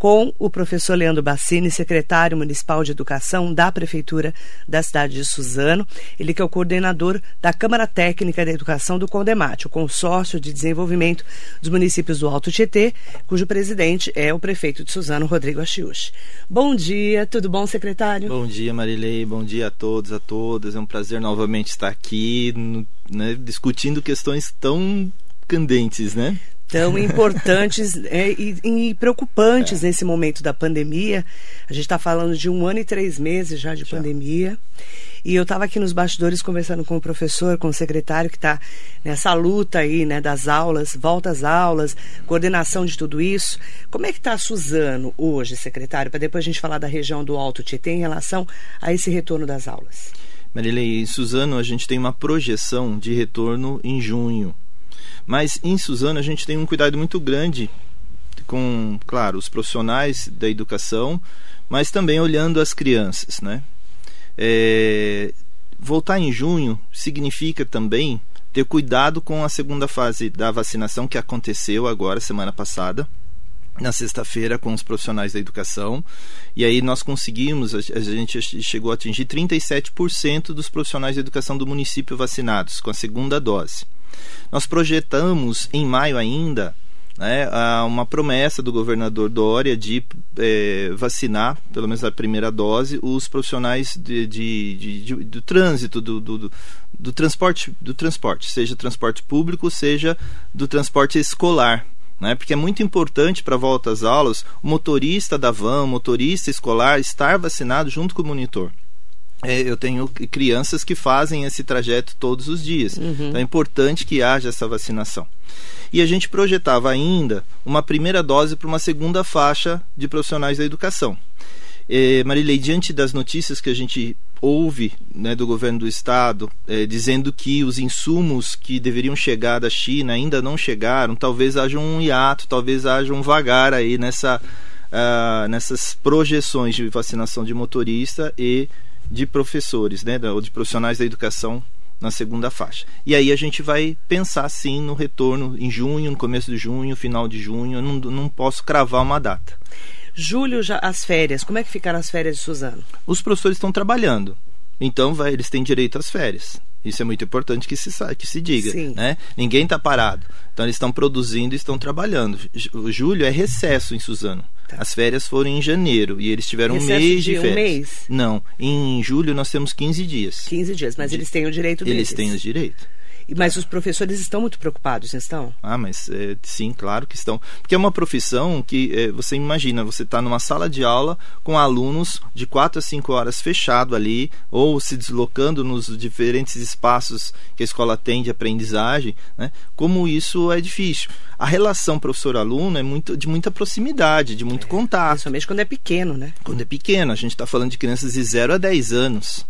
com o professor Leandro Bassini, secretário municipal de educação da Prefeitura da cidade de Suzano. Ele que é o coordenador da Câmara Técnica da Educação do Condemate, o consórcio de desenvolvimento dos municípios do Alto Tietê, cujo presidente é o prefeito de Suzano, Rodrigo Achiuchi. Bom dia, tudo bom, secretário? Bom dia, Marilei, bom dia a todos, a todas. É um prazer novamente estar aqui né, discutindo questões tão candentes, né? Tão importantes é, e, e, preocupantes é. nesse momento da pandemia. A gente está falando de um ano e três meses já de já. pandemia. E eu estava aqui nos bastidores conversando com o professor, com o secretário que está nessa luta aí, né, das aulas, volta às aulas, coordenação de tudo isso. Como é que está Suzano hoje, secretário, para depois a gente falar da região do Alto Tietê em relação a esse retorno das aulas? Marilei, em Suzano a gente tem uma projeção de retorno em junho. Mas em Suzano a gente tem um cuidado muito grande com, claro, os profissionais da educação, mas também olhando as crianças, né? É, voltar em junho significa também ter cuidado com a segunda fase da vacinação que aconteceu agora semana passada na sexta-feira com os profissionais da educação e aí nós conseguimos a gente chegou a atingir 37% dos profissionais da educação do município vacinados com a segunda dose nós projetamos em maio ainda né, uma promessa do governador Dória de é, vacinar, pelo menos a primeira dose, os profissionais de, de, de, de do trânsito, do, do, do, transporte, do transporte, seja transporte público, seja do transporte escolar. Né, porque é muito importante para a volta às aulas o motorista da van, o motorista escolar estar vacinado junto com o monitor eu tenho crianças que fazem esse trajeto todos os dias. Uhum. Então é importante que haja essa vacinação. E a gente projetava ainda uma primeira dose para uma segunda faixa de profissionais da educação. É, Marilei, diante das notícias que a gente ouve né, do governo do estado é, dizendo que os insumos que deveriam chegar da China ainda não chegaram, talvez haja um hiato, talvez haja um vagar aí nessa, uh, nessas projeções de vacinação de motorista e de professores, né, ou de profissionais da educação na segunda faixa. E aí a gente vai pensar sim no retorno em junho, no começo de junho, final de junho. Eu não, não posso cravar uma data. Julho, já as férias. Como é que ficaram as férias de Suzano? Os professores estão trabalhando. Então vai, eles têm direito às férias. Isso é muito importante que se, que se diga. Sim. Né? Ninguém está parado. Então eles estão produzindo e estão trabalhando. Julho é recesso em Suzano. Tá. As férias foram em janeiro e eles tiveram Recesso um mês de, de férias. Um mês? Não, em julho nós temos 15 dias. 15 dias, mas de... eles têm o direito deles. Eles têm o direito. Mas os professores estão muito preocupados, estão? Ah, mas é, sim, claro que estão. Porque é uma profissão que é, você imagina, você está numa sala de aula com alunos de 4 a 5 horas fechado ali, ou se deslocando nos diferentes espaços que a escola tem de aprendizagem, né? como isso é difícil. A relação professor-aluno é muito, de muita proximidade, de muito é, contato. Principalmente quando é pequeno, né? Quando é pequeno, a gente está falando de crianças de 0 a 10 anos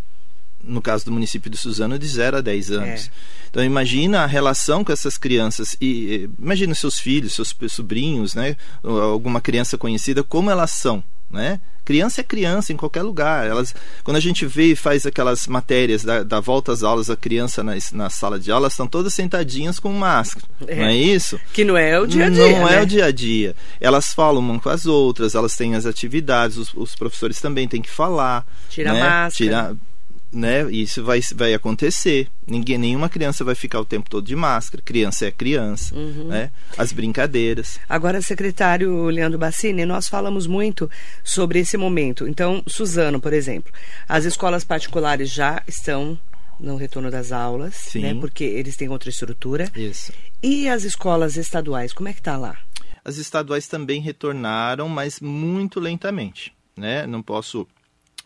no caso do município de Suzano, de 0 a 10 anos. É. Então imagina a relação com essas crianças e imagina seus filhos, seus sobrinhos, né, alguma criança conhecida, como elas são, né? Criança é criança em qualquer lugar. Elas, quando a gente vê e faz aquelas matérias da, da volta às aulas, a criança na, na sala de aula, estão todas sentadinhas com máscara. É. Não é isso? Que não é o dia a dia. Não né? é o dia a dia. Elas falam uma com as outras, elas têm as atividades, os, os professores também têm que falar. Tira né? máscara. Tira, né? Isso vai, vai acontecer. Ninguém, nenhuma criança vai ficar o tempo todo de máscara. Criança é criança, uhum. né? As brincadeiras. Agora, secretário Leandro Bassini, nós falamos muito sobre esse momento. Então, Suzano, por exemplo, as escolas particulares já estão no retorno das aulas, Sim. né? Porque eles têm outra estrutura. Isso. E as escolas estaduais, como é que tá lá? As estaduais também retornaram, mas muito lentamente, né? Não posso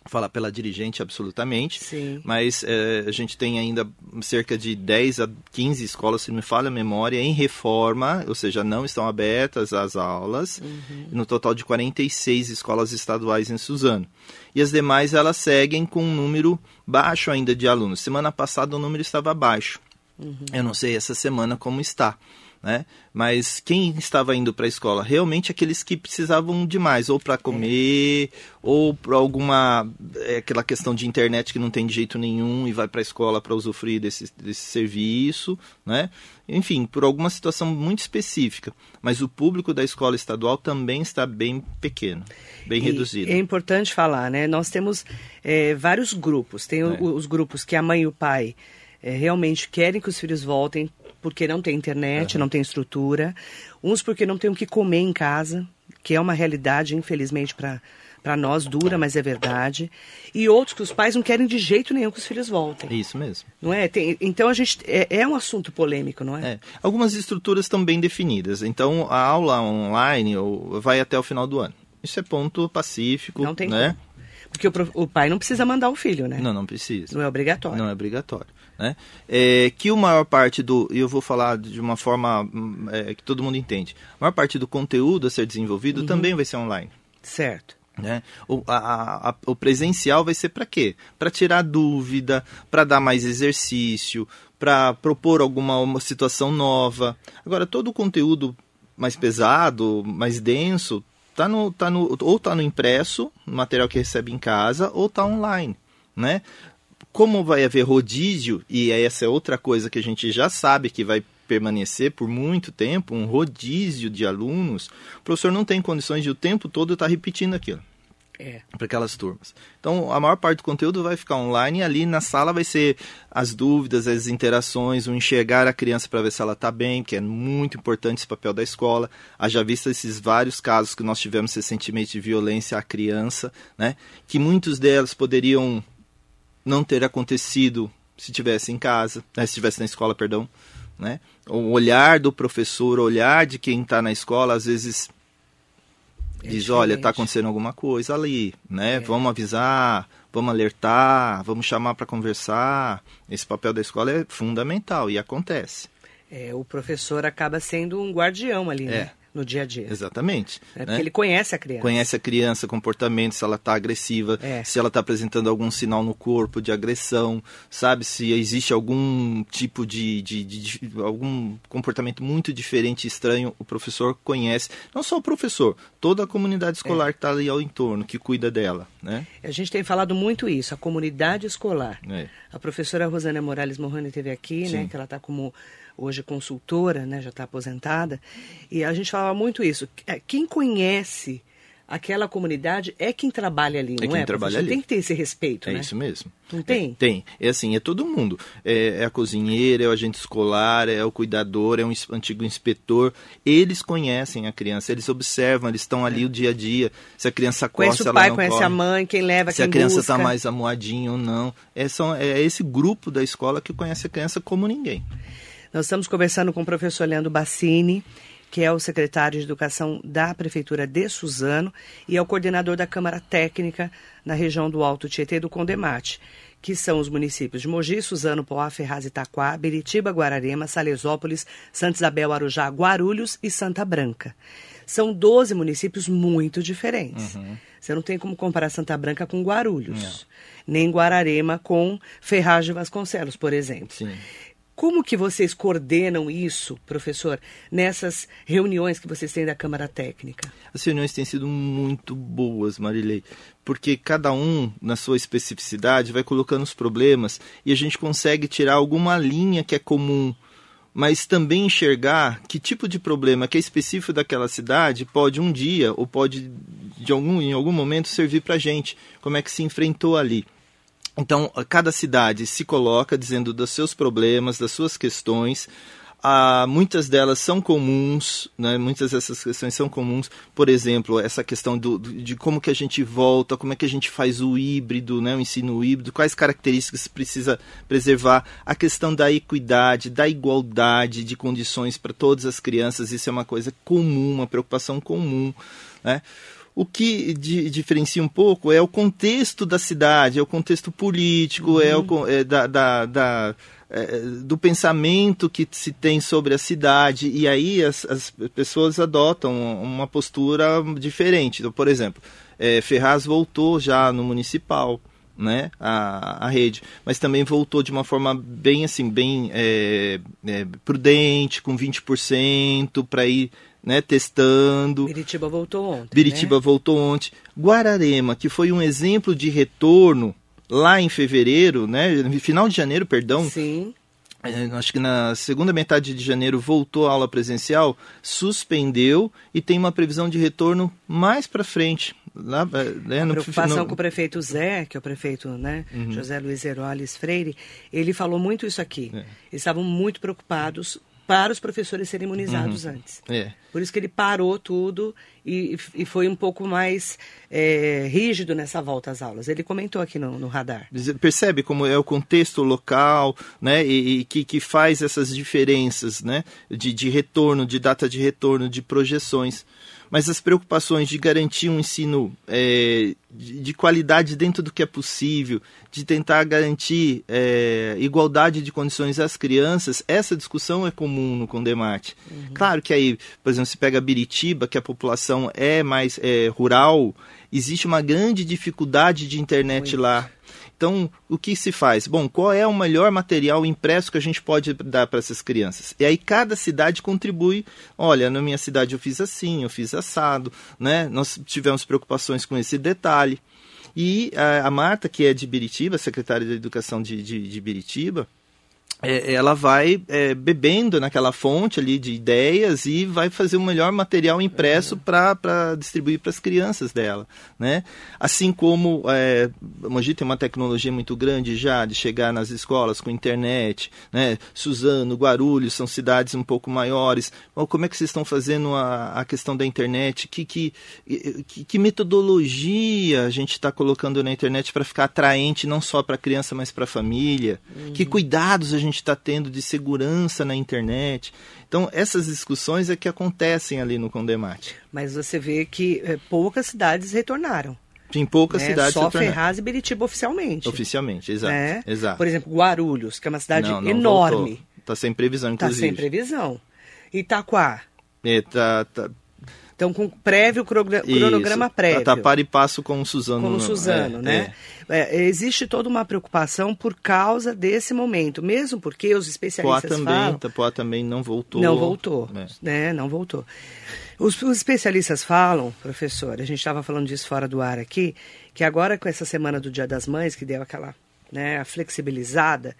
falar pela dirigente absolutamente, Sim. mas é, a gente tem ainda cerca de 10 a 15 escolas, se não me falha a memória, em reforma, ou seja, não estão abertas as aulas, uhum. no total de 46 escolas estaduais em Suzano. E as demais, elas seguem com um número baixo ainda de alunos. Semana passada o número estava baixo. Uhum. Eu não sei essa semana como está né? Mas quem estava indo para a escola? Realmente aqueles que precisavam de mais, ou para comer, ou para alguma é, aquela questão de internet que não tem de jeito nenhum e vai para a escola para usufruir desse, desse serviço, né? Enfim, por alguma situação muito específica. Mas o público da escola estadual também está bem pequeno, bem e reduzido. É importante falar, né? Nós temos é, vários grupos. Tem é. os grupos que a mãe e o pai é, realmente querem que os filhos voltem porque não tem internet, uhum. não tem estrutura. Uns porque não tem o que comer em casa, que é uma realidade, infelizmente, para para nós dura, mas é verdade. E outros que os pais não querem de jeito nenhum que os filhos voltem. Isso mesmo. Não é? Tem, então a gente é, é, um assunto polêmico, não é? é? Algumas estruturas estão bem definidas. Então a aula online vai até o final do ano. Isso é ponto pacífico, não tem né? Como. Porque o, o, pai não precisa mandar o filho, né? Não, não precisa. Não é obrigatório. Não é obrigatório. Né? É, que o maior parte do, e eu vou falar de uma forma é, que todo mundo entende, a maior parte do conteúdo a ser desenvolvido uhum. também vai ser online. Certo. Né? O, a, a, o presencial vai ser para quê? Para tirar dúvida, para dar mais exercício, para propor alguma situação nova. Agora, todo o conteúdo mais pesado, mais denso, tá no, tá no, ou está no impresso, no material que recebe em casa, ou está online. Né? Como vai haver rodízio, e essa é outra coisa que a gente já sabe que vai permanecer por muito tempo, um rodízio de alunos, o professor não tem condições de o tempo todo estar tá repetindo aquilo. É. Para aquelas turmas. Então, a maior parte do conteúdo vai ficar online e ali na sala vai ser as dúvidas, as interações, o enxergar a criança para ver se ela está bem, que é muito importante esse papel da escola. Haja vista esses vários casos que nós tivemos recentemente de violência à criança, né? que muitos delas poderiam não ter acontecido se tivesse em casa, né? se estivesse na escola, perdão. Né? O olhar do professor, o olhar de quem está na escola, às vezes é diz, olha, está acontecendo alguma coisa ali, né? É. Vamos avisar, vamos alertar, vamos chamar para conversar. Esse papel da escola é fundamental e acontece. É, o professor acaba sendo um guardião ali, é. Né? no dia a dia. Exatamente. É porque né? ele conhece a criança. Conhece a criança, comportamento, se ela está agressiva, é. se ela está apresentando algum sinal no corpo de agressão, sabe se existe algum tipo de, de, de, de algum comportamento muito diferente, estranho, o professor conhece. Não só o professor, toda a comunidade escolar é. que está ali ao entorno, que cuida dela. Né? A gente tem falado muito isso, a comunidade escolar. É. A professora Rosana Morales Morrani teve aqui, né, que ela está como hoje consultora, né, já está aposentada, e a gente falava muito isso. É, quem conhece aquela comunidade é quem trabalha ali, é não quem é? Trabalha ali. Tem que ter esse respeito, é né? isso mesmo. Não tem? É, tem. É assim, é todo mundo. É, é, a cozinheira, é o agente escolar, é o cuidador, é um antigo inspetor. Eles conhecem a criança, eles observam, eles estão ali é. o dia a dia. Se a criança corre, conhece o pai, conhece corre. a mãe, quem leva, se quem a criança está mais amuadinha ou não. É, são, é esse grupo da escola que conhece a criança como ninguém. Nós estamos conversando com o professor Leandro Bassini, que é o secretário de Educação da Prefeitura de Suzano e é o coordenador da Câmara Técnica na região do Alto Tietê do Condemate, que são os municípios de Mogi, Suzano, Poá, Ferraz, Itaquá, Beritiba, Guararema, Salesópolis, Santa Isabel, Arujá, Guarulhos e Santa Branca. São 12 municípios muito diferentes. Uhum. Você não tem como comparar Santa Branca com Guarulhos, não. nem Guararema com Ferraz de Vasconcelos, por exemplo. Sim. Como que vocês coordenam isso, professor, nessas reuniões que vocês têm da Câmara Técnica? As reuniões têm sido muito boas, Marilei, porque cada um, na sua especificidade, vai colocando os problemas e a gente consegue tirar alguma linha que é comum, mas também enxergar que tipo de problema que é específico daquela cidade pode um dia ou pode de algum, em algum momento servir para a gente, como é que se enfrentou ali. Então, cada cidade se coloca dizendo dos seus problemas, das suas questões. Ah, muitas delas são comuns, né? muitas dessas questões são comuns. Por exemplo, essa questão do, de como que a gente volta, como é que a gente faz o híbrido, né? o ensino híbrido, quais características precisa preservar. A questão da equidade, da igualdade de condições para todas as crianças, isso é uma coisa comum, uma preocupação comum. Né? O que di, diferencia um pouco é o contexto da cidade, é o contexto político, uhum. é, o, é da, da, da é, do pensamento que se tem sobre a cidade. E aí as, as pessoas adotam uma postura diferente. Então, por exemplo, é, Ferraz voltou já no municipal. Né, a, a rede, mas também voltou de uma forma bem assim, bem é, é, prudente, com 20% para ir né, testando. Biritiba voltou ontem. Biritiba né? voltou ontem. Guararema, que foi um exemplo de retorno lá em fevereiro, né, final de janeiro, perdão. Sim. É, acho que na segunda metade de janeiro voltou a aula presencial, suspendeu e tem uma previsão de retorno mais para frente. Lá, né, a preocupação no- com o prefeito Zé, que é o prefeito né, Uhum. José Luiz Heroles Freire, ele falou muito isso aqui. É. Eles estavam muito preocupados para os professores serem imunizados antes. É. Por isso que ele parou tudo e, e foi um pouco mais é, rígido nessa volta às aulas. Ele comentou aqui no, no radar. percebe como é o contexto local, né, e, e que, que faz essas diferenças, né, de, de retorno, de data de retorno, de projeções. Mas as preocupações de garantir um ensino é, de, de qualidade dentro do que é possível, de tentar garantir é, igualdade de condições às crianças, essa discussão é comum no Condemate. Claro que aí, por exemplo, se pega Biritiba, que a população é mais é, rural, existe uma grande dificuldade de internet Muito. lá. Então, o que se faz? Bom, qual é o melhor material impresso que a gente pode dar para essas crianças? E aí cada cidade contribui. Olha, na minha cidade eu fiz assim, eu fiz assado, né? Nós tivemos preocupações com esse detalhe. E a, a Marta, que é de Biritiba, secretária de Educação de, de, de Biritiba, ela vai é, bebendo naquela fonte ali de ideias e vai fazer o melhor material impresso para distribuir para as crianças dela, né? Assim como é, Mogi tem uma tecnologia muito grande já de chegar nas escolas com internet, né? Suzano, Guarulhos são cidades um pouco maiores. Bom, como é que vocês estão fazendo a, a questão da internet? Que, que, que, que metodologia a gente está colocando na internet para ficar atraente não só para a criança, mas para a família? Que cuidados a gente está tendo de segurança na internet? Então, essas discussões é que acontecem ali no Condemate. Mas você vê que é, poucas cidades retornaram. Em poucas né? cidades Só Ferraz e Biritiba oficialmente. Oficialmente, exato. né? exato. Por exemplo, Guarulhos, que é uma cidade Não, não enorme. Está sem previsão, Está inclusive. sem previsão. Itaquá, É, tá, tá, então com prévio cronograma isso. prévio. Tá, tá par e passo com o Suzano. com o no- Suzano, é, né? É, existe toda uma preocupação por causa desse momento, mesmo porque os Poá especialistas também, falam... Tapoá também não voltou. Não voltou, É. né? Não voltou. Os, os especialistas falam, professor, a gente estava falando disso fora do ar aqui, que agora com essa semana do Dia das Mães, que deu aquela né, flexibilizada,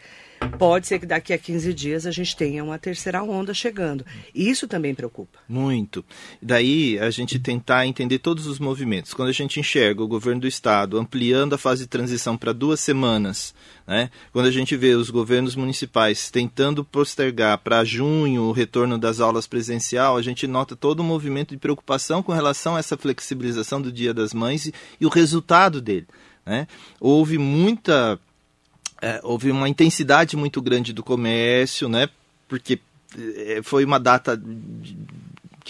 pode ser que daqui a 15 dias a gente tenha uma terceira onda chegando. E isso também preocupa. Muito. Daí a gente tentar entender todos os movimentos. Quando a gente enxerga o governo do estado ampliando a fase de transição para duas semanas, né? quando a gente vê os governos municipais tentando postergar para junho o retorno das aulas presencial, a gente nota todo um movimento de preocupação com relação a essa flexibilização do Dia das Mães e, e o resultado dele. Né? Houve muita é, houve uma intensidade muito grande do comércio, né? Porque é, foi uma data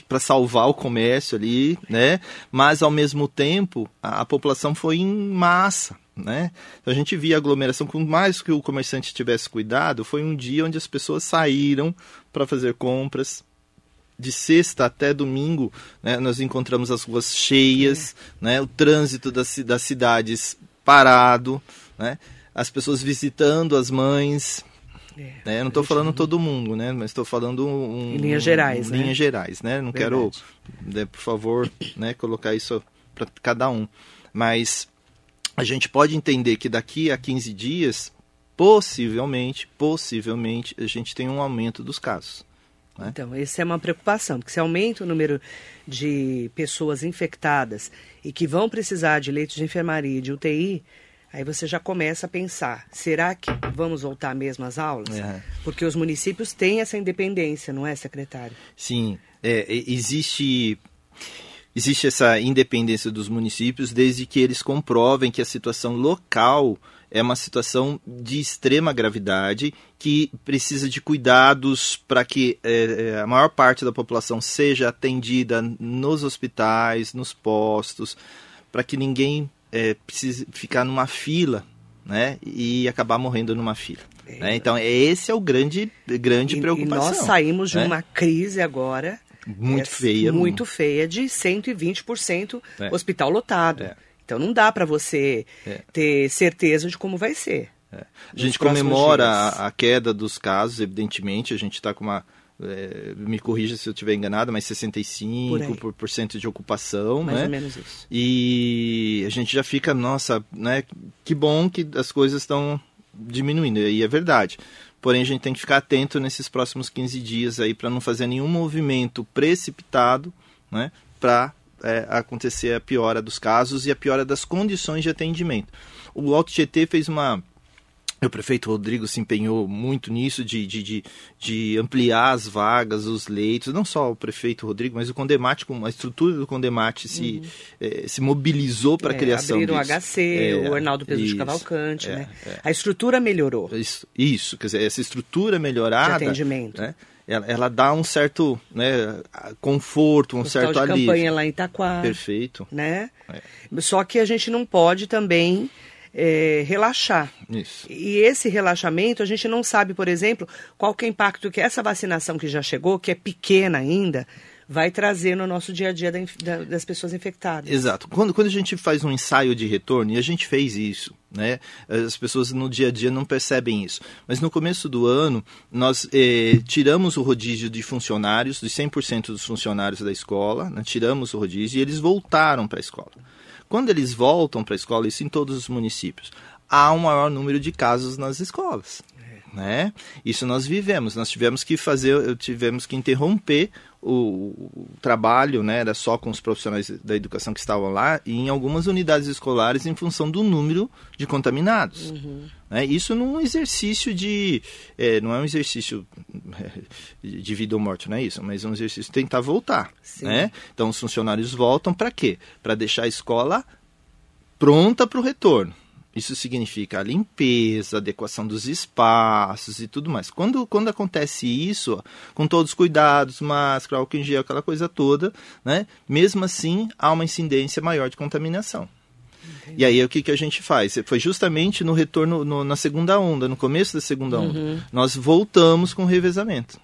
para salvar o comércio ali, né? Mas ao mesmo tempo a, a população foi em massa, né? Então, a gente via aglomeração, por mais que o comerciante tivesse cuidado, foi um dia onde as pessoas saíram para fazer compras, de sexta até domingo, né, nós encontramos as ruas cheias, né, o trânsito das, das cidades parado, né, as pessoas visitando as mães. É, Né, não estou falando todo mundo, né, mas estou falando um, Em linhas gerais, um, né? linhas gerais, né? Não quero, Verdade. né, por favor, né, colocar isso para cada um. Mas a gente pode entender que daqui a 15 dias, possivelmente, possivelmente, a gente tem um aumento dos casos. né? Então, essa é uma preocupação, porque se aumenta o número de pessoas infectadas e que vão precisar de leitos de enfermaria e de UTI, aí você já começa a pensar, será que vamos voltar mesmo às aulas? É. Porque os municípios têm essa independência, não é, secretário? Sim, é, existe existe essa independência dos municípios desde que eles comprovem que a situação local é uma situação de extrema gravidade que precisa de cuidados para que é, é, a maior parte da população seja atendida nos hospitais, nos postos, para que ninguém é, precise ficar numa fila né, e acabar morrendo numa fila. né? Então, esse é o grande, grande E- preocupação. E nós saímos de né? uma crise agora Muito é, feia. Muito feia, de 120% É. hospital lotado. É. Então não dá para você é. ter certeza de como vai ser. É. A gente comemora a, a, queda dos casos, evidentemente, a gente está com uma. É, me corrija se eu estiver enganado, mas 65% por, por cento de ocupação, Mais né? ou menos isso. E a gente já fica, nossa, né? Que bom que as coisas estão diminuindo, e é verdade. Porém, a gente tem que ficar atento nesses próximos 15 dias aí para não fazer nenhum movimento precipitado, né? Para é, acontecer a piora dos casos e a piora das condições de atendimento. O Alto GT fez uma o prefeito Rodrigo se empenhou muito nisso, de, de, de, de, ampliar as vagas, os leitos. Não só o prefeito Rodrigo, mas o Condemate, a estrutura do Condemate se, uhum. eh, se mobilizou para a é, criação abriram disso. o HC, é, o Arnaldo Pedro isso, de Cavalcante, é, né? É. A estrutura melhorou. Isso, isso, quer dizer, essa estrutura melhorada... De atendimento. Né? Ela, ela, dá um certo né, conforto, um o certo de alívio. campanha lá em Itaquá. Perfeito. Né? É. Só que a gente não pode também é, relaxar. Isso. E esse relaxamento, a gente não sabe, por exemplo, qual que é o impacto que essa vacinação que já chegou, que é pequena ainda, vai trazer no nosso dia a dia da, da, das pessoas infectadas. Exato. Quando, quando a gente faz um ensaio de retorno, e a gente fez isso, né? As pessoas no dia a dia não percebem isso. Mas no começo do ano, nós eh, tiramos o rodízio de funcionários, de 100% dos funcionários da escola, né? tiramos o rodízio e eles voltaram para a escola. Quando eles voltam para a escola, isso em todos os municípios, há um maior número de casos nas escolas. É. Né? Isso nós vivemos. Nós tivemos que fazer, tivemos que interromper o, o, trabalho, né, era só com os profissionais da educação que estavam lá e em algumas unidades escolares em função do número de contaminados. Uhum. Né? Isso num exercício de, é, não é um exercício de vida ou morte, não é isso, mas é um exercício de tentar voltar. Né? Então os funcionários voltam para quê? Para deixar a escola pronta para o retorno. Isso significa a limpeza, a adequação dos espaços e tudo mais. Quando, quando acontece isso, com todos os cuidados, máscara, álcool em gel, aquela coisa toda, né? mesmo assim há uma incidência maior de contaminação. Entendi. E aí o que, que a gente faz? Foi justamente no retorno, no, na segunda onda, no começo da segunda onda, uhum. nós voltamos com o revezamento.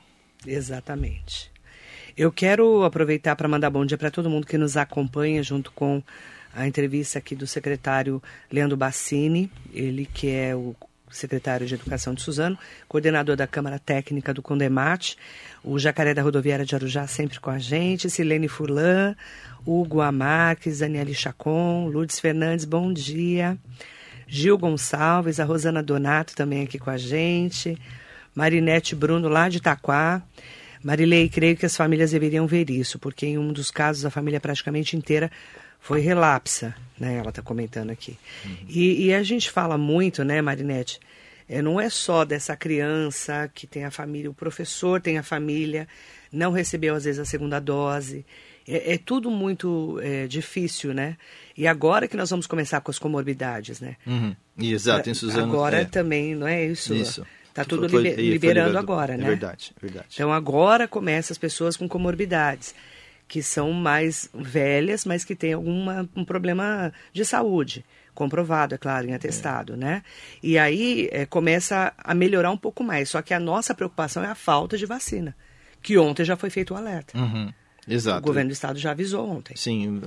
Exatamente. Eu quero aproveitar para mandar bom dia para todo mundo que nos acompanha junto com a entrevista aqui do secretário Leandro Bassini, ele que é o secretário de Educação de Suzano, coordenador da Câmara Técnica do Condemate, o Jacaré da Rodoviária de Arujá sempre com a gente, Silene Furlan, Hugo Amarques, Daniele Chacon, Lourdes Fernandes, bom dia. Gil Gonçalves, a Rosana Donato também aqui com a gente, Marinete Bruno lá de Itaquá. Marilei, creio que as famílias deveriam ver isso, porque em um dos casos a família praticamente inteira foi relapsa, né? Ela está comentando aqui. Uhum. E, e, a gente fala muito, né, Marinete? É, não é só dessa criança que tem a família, o professor tem a família, não recebeu às vezes a segunda dose. É, é tudo muito é, difícil, né? E agora que nós vamos começar com as comorbidades, né? Uhum. Exato, em Suzano. Agora é. também, não é isso? Isso. Está tudo foi, liber, liberando agora, é né? Verdade, é verdade. Então agora começa as pessoas com comorbidades que são mais velhas, mas que têm algum um problema de saúde, comprovado, é claro, em atestado, é. né? E aí é, começa a melhorar um pouco mais. Só que a nossa preocupação é a falta de vacina, que ontem já foi feito o alerta. Uhum. Exato. O governo do estado já avisou ontem. Sim,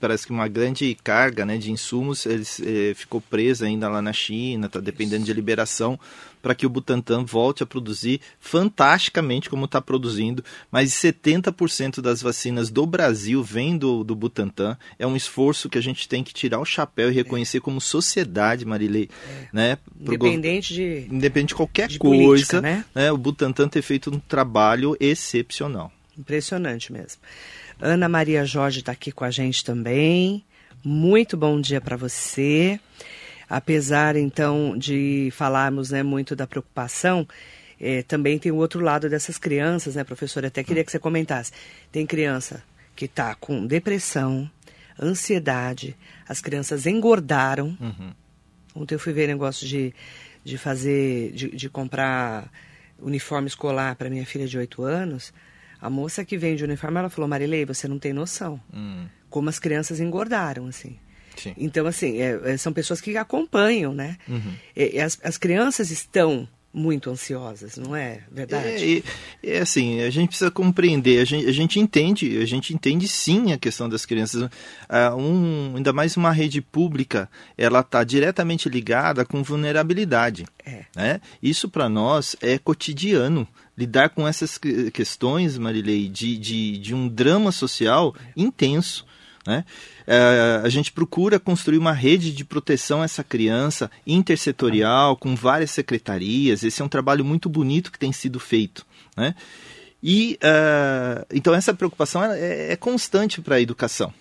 parece que uma grande carga né, de insumos eles, eh, ficou presa ainda lá na China, está dependendo Isso. de liberação para que o Butantan volte a produzir fantasticamente como está produzindo. Mais de 70% das vacinas do Brasil vem do, do Butantan. É um esforço que a gente tem que tirar o chapéu e reconhecer é. como sociedade, Marilei. É. Né, independente de, independente de qualquer de coisa, política, né? né? o Butantan ter feito um trabalho excepcional. Impressionante mesmo. Ana Maria Jorge está aqui com a gente também. Muito bom dia para você. Apesar, então, de falarmos né, muito da preocupação, é, também tem o outro lado dessas crianças, né, professora? Até queria que você comentasse. Tem criança que está com depressão, ansiedade, as crianças engordaram. Uhum. Ontem eu fui ver negócio de, de fazer, de, de comprar uniforme escolar para minha filha de 8 anos. A moça que vende o uniforme, ela falou, Marilei, você não tem noção. Hum. Como as crianças engordaram, assim. Sim. Então, assim, é, é, são pessoas que acompanham, né? Uhum. E, as, as crianças estão muito ansiosas, não é verdade? É, é, assim, a gente precisa compreender, a gente, a gente entende, a gente entende sim a questão das crianças. Uh, um, ainda mais uma rede pública, ela está diretamente ligada com vulnerabilidade. É. Né? Isso para nós é cotidiano. Lidar com essas questões, Marilei, de, de, de um drama social é. intenso. Né? É, a gente procura construir uma rede de proteção a essa criança intersetorial, com várias secretarias. Esse é um trabalho muito bonito que tem sido feito. Né? E uh, então essa preocupação é, é constante para a educação.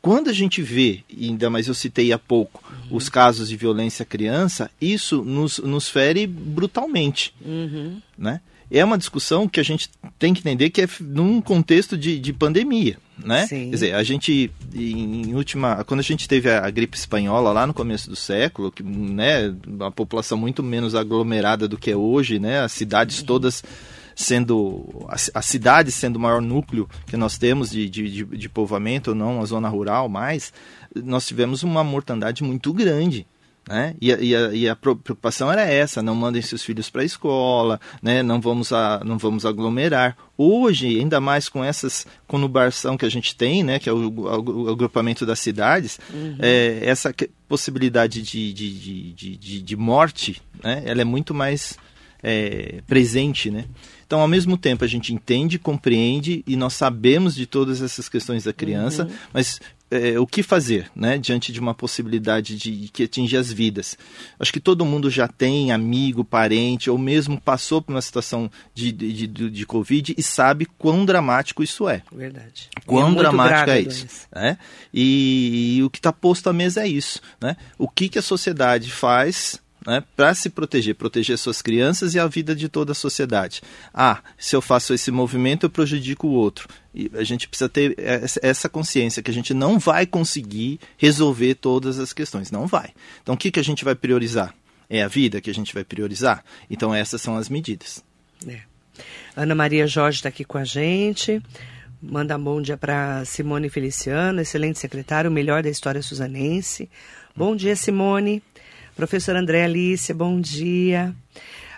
Quando a gente vê, ainda mais eu citei há pouco, uhum. os casos de violência à criança, isso nos, nos fere brutalmente. Uhum. Né? É uma discussão que a gente tem que entender que é num contexto de, de pandemia, né? Sim. Quer dizer, a gente, em última, quando a gente teve a, a, gripe espanhola lá no começo do século, que, né, a população muito menos aglomerada do que é hoje, né? As cidades uhum. todas sendo a, a, cidade sendo o maior núcleo que nós temos de, de, de, de povoamento, não a zona rural, mas nós tivemos uma mortandade muito grande né? E, a, e, a, e, a, preocupação era essa: não mandem seus filhos para a escola, né? não, vamos a, não vamos aglomerar. Hoje, ainda mais com essas conurbação que a gente tem, né? que é o, o, o agrupamento das cidades, uhum. é, essa possibilidade de, de, de, de, de morte né? ela é muito mais é, presente. Né? Então, ao mesmo tempo, a gente entende, compreende e nós sabemos de todas essas questões da criança, uhum. mas é, o que fazer né, diante de uma possibilidade de, que atinge as vidas. Acho que todo mundo já tem amigo, parente, ou mesmo passou por uma situação de, de, de, de Covid e sabe quão dramático isso é. Verdade. Quão é dramático é isso. Né? E, e, o que está posto à mesa é isso. Né? O que, que a sociedade faz né, para se proteger, proteger suas crianças e a vida de toda a sociedade. Ah, se eu faço esse movimento, eu prejudico o outro. E a gente precisa ter essa consciência que a gente não vai conseguir resolver todas as questões. Não vai. Então, o que, que a gente vai priorizar? É a vida que a gente vai priorizar? Então, essas são as medidas. É. Ana Maria Jorge está aqui com a gente. Manda bom dia para Simone Feliciano, excelente secretário, o melhor da história suzanense. Bom dia, Simone. Professora André Alice, bom dia.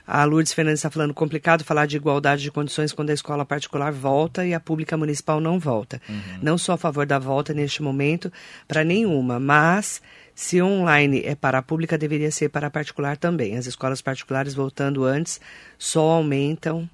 A Lourdes Fernandes está falando complicado falar de igualdade de condições quando a escola particular volta e a pública municipal não volta. Uhum. Não sou a favor da volta neste momento para nenhuma, mas se online é para a pública, deveria ser para a particular também. As escolas particulares voltando antes só aumentam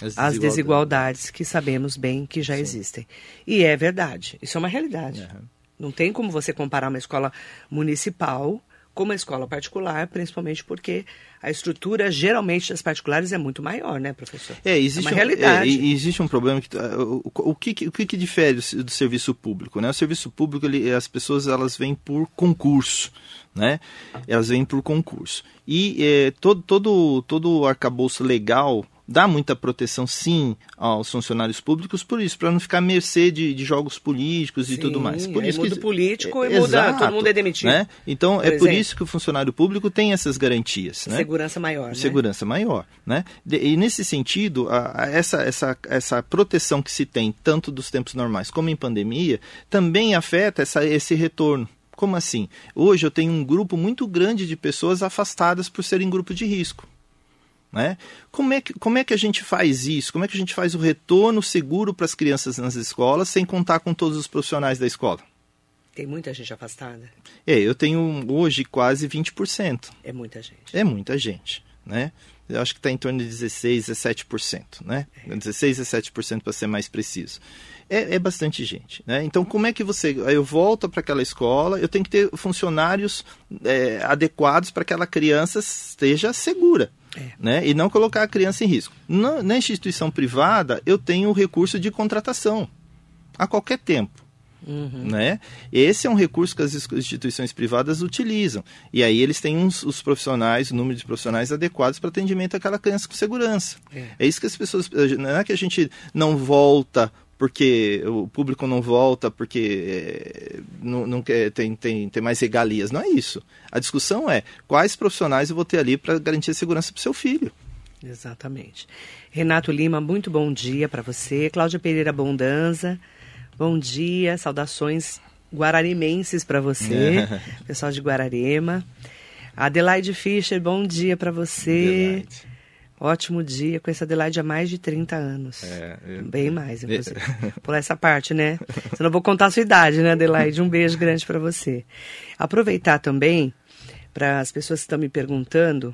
as desigualdades, as desigualdades que sabemos bem que já Sim. existem. E é verdade, isso é uma realidade. Uhum. Não tem como você comparar uma escola municipal como a escola particular, principalmente porque a estrutura geralmente das particulares é muito maior, né, professor? É, existe é uma realidade. Um, é, existe um problema que o, o, que, o que difere do, serviço público, né? O serviço público, ele, as pessoas elas vêm por concurso, né? Elas vêm por concurso. E é, todo todo todo o arcabouço legal dá muita proteção, sim, aos funcionários públicos, por isso, para não ficar à mercê de, de jogos políticos sim, e tudo mais. Por isso muda que, político é, e muda, exato, todo mundo é demitido. Né? Então, por é exemplo. por isso que o funcionário público tem essas garantias. Né? Segurança maior. Né? Segurança maior. Né? E nesse sentido, a, a, essa, essa, essa proteção que se tem, tanto dos tempos normais como em pandemia, também afeta essa, esse retorno. Como assim? Hoje eu tenho um grupo muito grande de pessoas afastadas por serem grupo de risco. Né? Como, é que, como é que a gente faz isso? Como é que a gente faz o retorno seguro para as crianças nas escolas sem contar com todos os profissionais da escola? Tem muita gente afastada? É, eu tenho hoje quase 20%. É muita gente. É muita gente, né? Eu acho que está em torno de 16, 17%, né? É. 16, 17% para ser mais preciso. É, é, bastante gente, né? Então, como é que você... Eu volto para aquela escola, eu tenho que ter funcionários é, adequados para que aquela criança esteja segura, é. Né? E não colocar a criança em risco. Na, na, instituição privada, eu tenho o recurso de contratação a qualquer tempo. Uhum. Né? Esse é um recurso que as instituições privadas utilizam. E aí eles têm uns, os profissionais, o número de profissionais adequados para atendimento àquela criança com segurança. É. é isso que as pessoas. Não é que a gente não volta porque o público não volta, porque é, não, não quer, tem, tem, tem mais regalias. Não é isso. A discussão é quais profissionais eu vou ter ali para garantir a segurança para o seu filho. Exatamente. Renato Lima, muito bom dia para você. Cláudia Pereira Bondanza, bom dia. Saudações guararimenses para você, pessoal de Guararema. Adelaide Fischer, bom dia para você. Adelaide. Ótimo dia com essa Adelaide há mais de 30 anos. É, eu... Bem mais, inclusive. Por essa parte, né? Eu não vou contar a sua idade, né, Adelaide? Um beijo grande para você. Aproveitar também para as pessoas que estão me perguntando.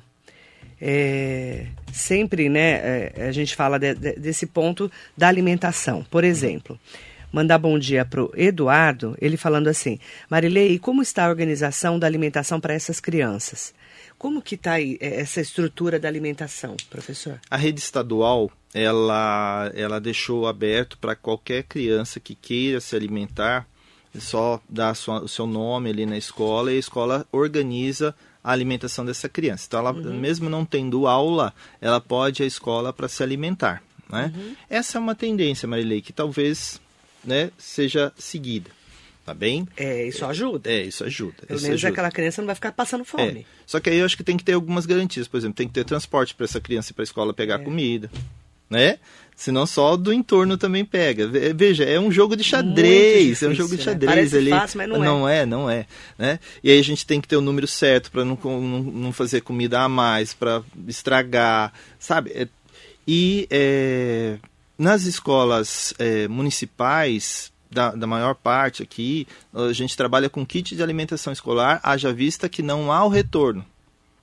É, sempre, né, é, a gente fala de, de, desse ponto da alimentação. Por exemplo, mandar bom dia para o Eduardo, ele falando assim, Marilei, como está a organização da alimentação para essas crianças? Como que está é, essa estrutura da alimentação, professor? A rede estadual, ela, ela deixou aberto para qualquer criança que queira se alimentar, só dar sua, o seu nome ali na escola e a escola organiza a alimentação dessa criança. Então, ela, uhum. mesmo não tendo aula, ela pode ir à escola para se alimentar. Né? Uhum. Essa é uma tendência, Marilei, que talvez né, seja seguida. Tá bem? É, isso ajuda. É, isso ajuda. Pelo isso menos ajuda. aquela criança não vai ficar passando fome. É. Só que aí eu acho que tem que ter algumas garantias. Por exemplo, tem que ter transporte para essa criança ir para a escola pegar é. comida. Né? Senão só do entorno também pega. Veja, é um jogo de xadrez. Difícil, é um jogo de né? xadrez né? ali. Fácil, mas não, não é. é. Não é, né? E aí a gente tem que ter o número certo para não, não, não, fazer comida a mais, para estragar, sabe? É, e é, nas escolas é, municipais, da, da, maior parte aqui, a gente trabalha com kit de alimentação escolar, haja vista que não há o retorno.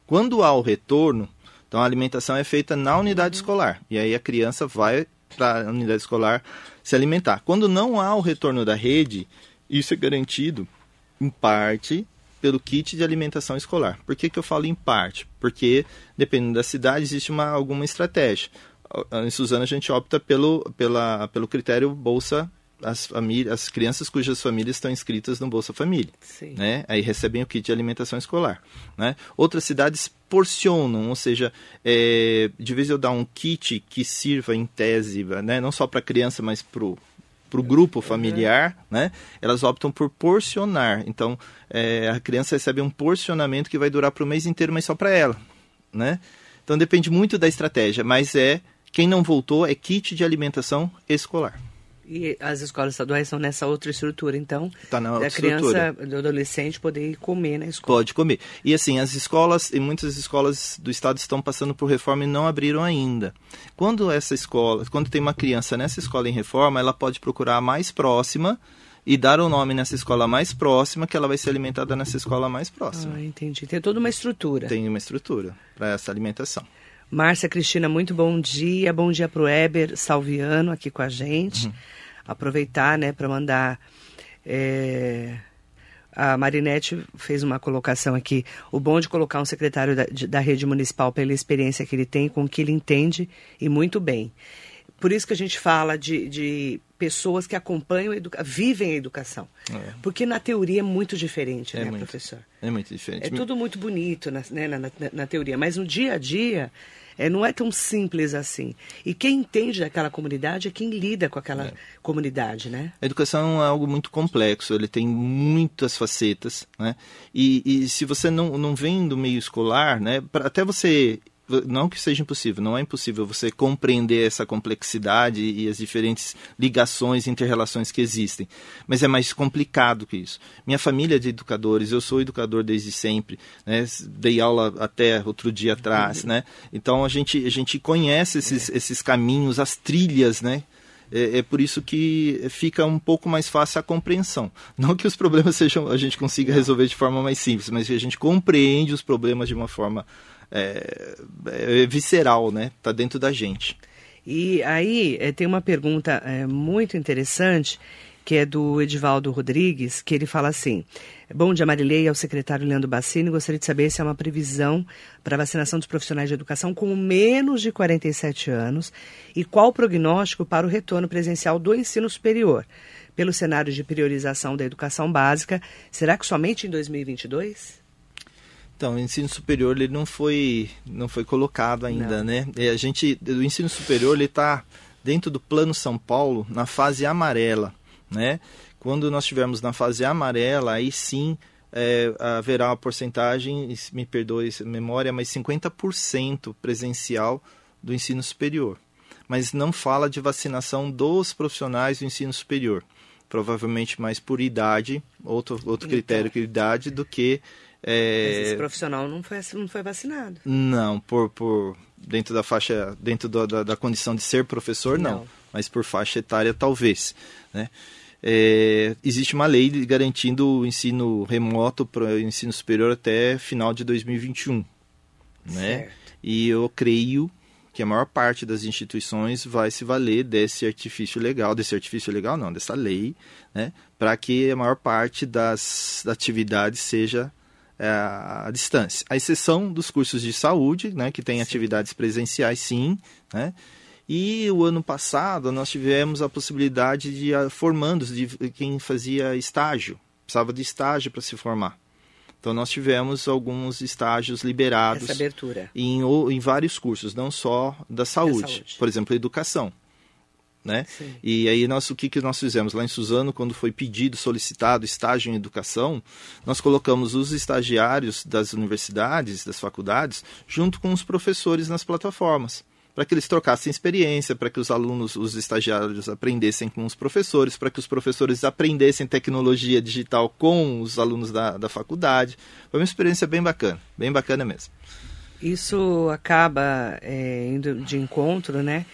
Quando há o retorno, então a alimentação é feita na unidade escolar. E aí a criança vai para a unidade escolar se alimentar. Quando não há o retorno da rede, isso é garantido, em parte, pelo kit de alimentação escolar. Por que, que eu falo em parte? Porque, dependendo da cidade, existe uma, alguma estratégia. Em Suzana, a gente opta pelo, pela, pelo critério Bolsa as, famílias, as crianças cujas famílias estão inscritas no Bolsa Família. Sim. Né? Aí recebem o kit de alimentação escolar. Né? Outras cidades porcionam, ou seja, é, de vez eu dar um kit que sirva em tese, né? não só para a criança, mas para o para o grupo familiar, uhum. né? Elas optam por porcionar. Então, é, a criança recebe um porcionamento que vai durar para o mês inteiro, mas só para ela, né? Então, depende muito da estratégia, mas é quem não voltou é kit de alimentação escolar. E as escolas estaduais estão nessa outra estrutura, então, tá na outra da criança, do adolescente poder comer na escola. Pode comer. E assim, as escolas, e muitas escolas do estado estão passando por reforma e não abriram ainda. Quando essa escola, quando tem uma criança nessa escola em reforma, ela pode procurar a mais próxima e dar o nome nessa escola mais próxima, que ela vai ser alimentada nessa escola mais próxima. Ah, entendi. Tem toda uma estrutura. Tem uma estrutura para essa alimentação. Márcia Cristina, muito bom dia. Bom dia para o Eber Salviano aqui com a gente. Uhum. Aproveitar né, para mandar. É... A Marinete fez uma colocação aqui. O bom de colocar um secretário da, de, da rede municipal pela experiência que ele tem, com o que ele entende e muito bem. Por isso que a gente fala de, de pessoas que acompanham, educa vivem a educação. É. Porque na teoria é muito diferente, é né, muito, professor? É muito diferente. É tudo muito bonito na, né, na, na, na teoria, mas no dia a dia é, não é tão simples assim. E quem entende daquela comunidade é quem lida com aquela é. comunidade, né? A educação é algo muito complexo, ele tem muitas facetas, né? E, e se você não, não vem do meio escolar, né? Pra, até você não que seja impossível, não é impossível você compreender essa complexidade e as diferentes ligações, interrelações que existem, mas é mais complicado que isso. Minha família é de educadores, eu sou educador desde sempre, né? dei aula até outro dia atrás, né? Então a gente, a gente conhece esses, esses caminhos, as trilhas, né? É, é, por isso que fica um pouco mais fácil a compreensão. Não que os problemas sejam a gente consiga resolver de forma mais simples, mas que a gente compreende os problemas de uma forma é, é visceral, né? Tá dentro da gente. E aí é, tem uma pergunta é, muito interessante que é do Edivaldo Rodrigues, que ele fala assim: Bom dia, Marilei, ao secretário Leandro Bassini. Gostaria de saber se é uma previsão para vacinação dos profissionais de educação com menos de 47 anos e qual o prognóstico para o retorno presencial do ensino superior. Pelo cenário de priorização da educação básica, será que somente em 2022? Então, o ensino superior ele não foi não foi colocado ainda, não. né? E a gente, o ensino superior ele está dentro do Plano São Paulo na fase amarela, né? Quando nós estivermos na fase amarela, aí sim é, haverá uma porcentagem, me perdoe a memória, mas 50% presencial do ensino superior. Mas não fala de vacinação dos profissionais do ensino superior. Provavelmente mais por idade, outro, outro critério que idade, do que é... Mas esse profissional não foi, não foi vacinado. Não, por, por dentro da faixa, dentro do, da, da, condição de ser professor, não. não. Mas por faixa etária, talvez. Né? É, existe uma lei garantindo o ensino remoto para o ensino superior até final de 2021. Né? E eu creio que a maior parte das instituições vai se valer desse artifício legal, desse artifício legal não, dessa lei, né, para que a maior parte das, atividades seja à distância. A exceção dos cursos de saúde, né, que tem atividades presenciais, sim, né, e o ano passado nós tivemos a possibilidade de ah, formandos, de quem fazia estágio, precisava de estágio para se formar. Então nós tivemos alguns estágios liberados Essa abertura. Em, em vários cursos, não só da saúde, da saúde. por exemplo, educação. Né? E aí nós o que, que nós fizemos lá em Suzano quando foi pedido, solicitado estágio em educação, nós colocamos os estagiários das universidades, das faculdades, junto com os professores nas plataformas para que eles trocassem experiência, para que os alunos, os estagiários aprendessem com os professores, para que os professores aprendessem tecnologia digital com os alunos da, da faculdade. Foi uma experiência bem bacana, bem bacana mesmo. Isso acaba é, indo de encontro, né?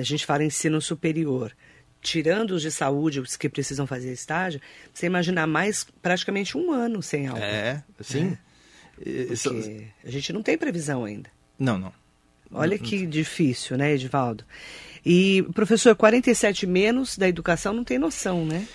A gente fala ensino superior. Tirando os de saúde, os que precisam fazer estágio, você imaginar mais praticamente um ano sem aula. É, sim. É. Isso... a gente não tem previsão ainda. Não, não. Olha que difícil, né, Edivaldo? E, professor, 47 menos da educação não tem noção, né?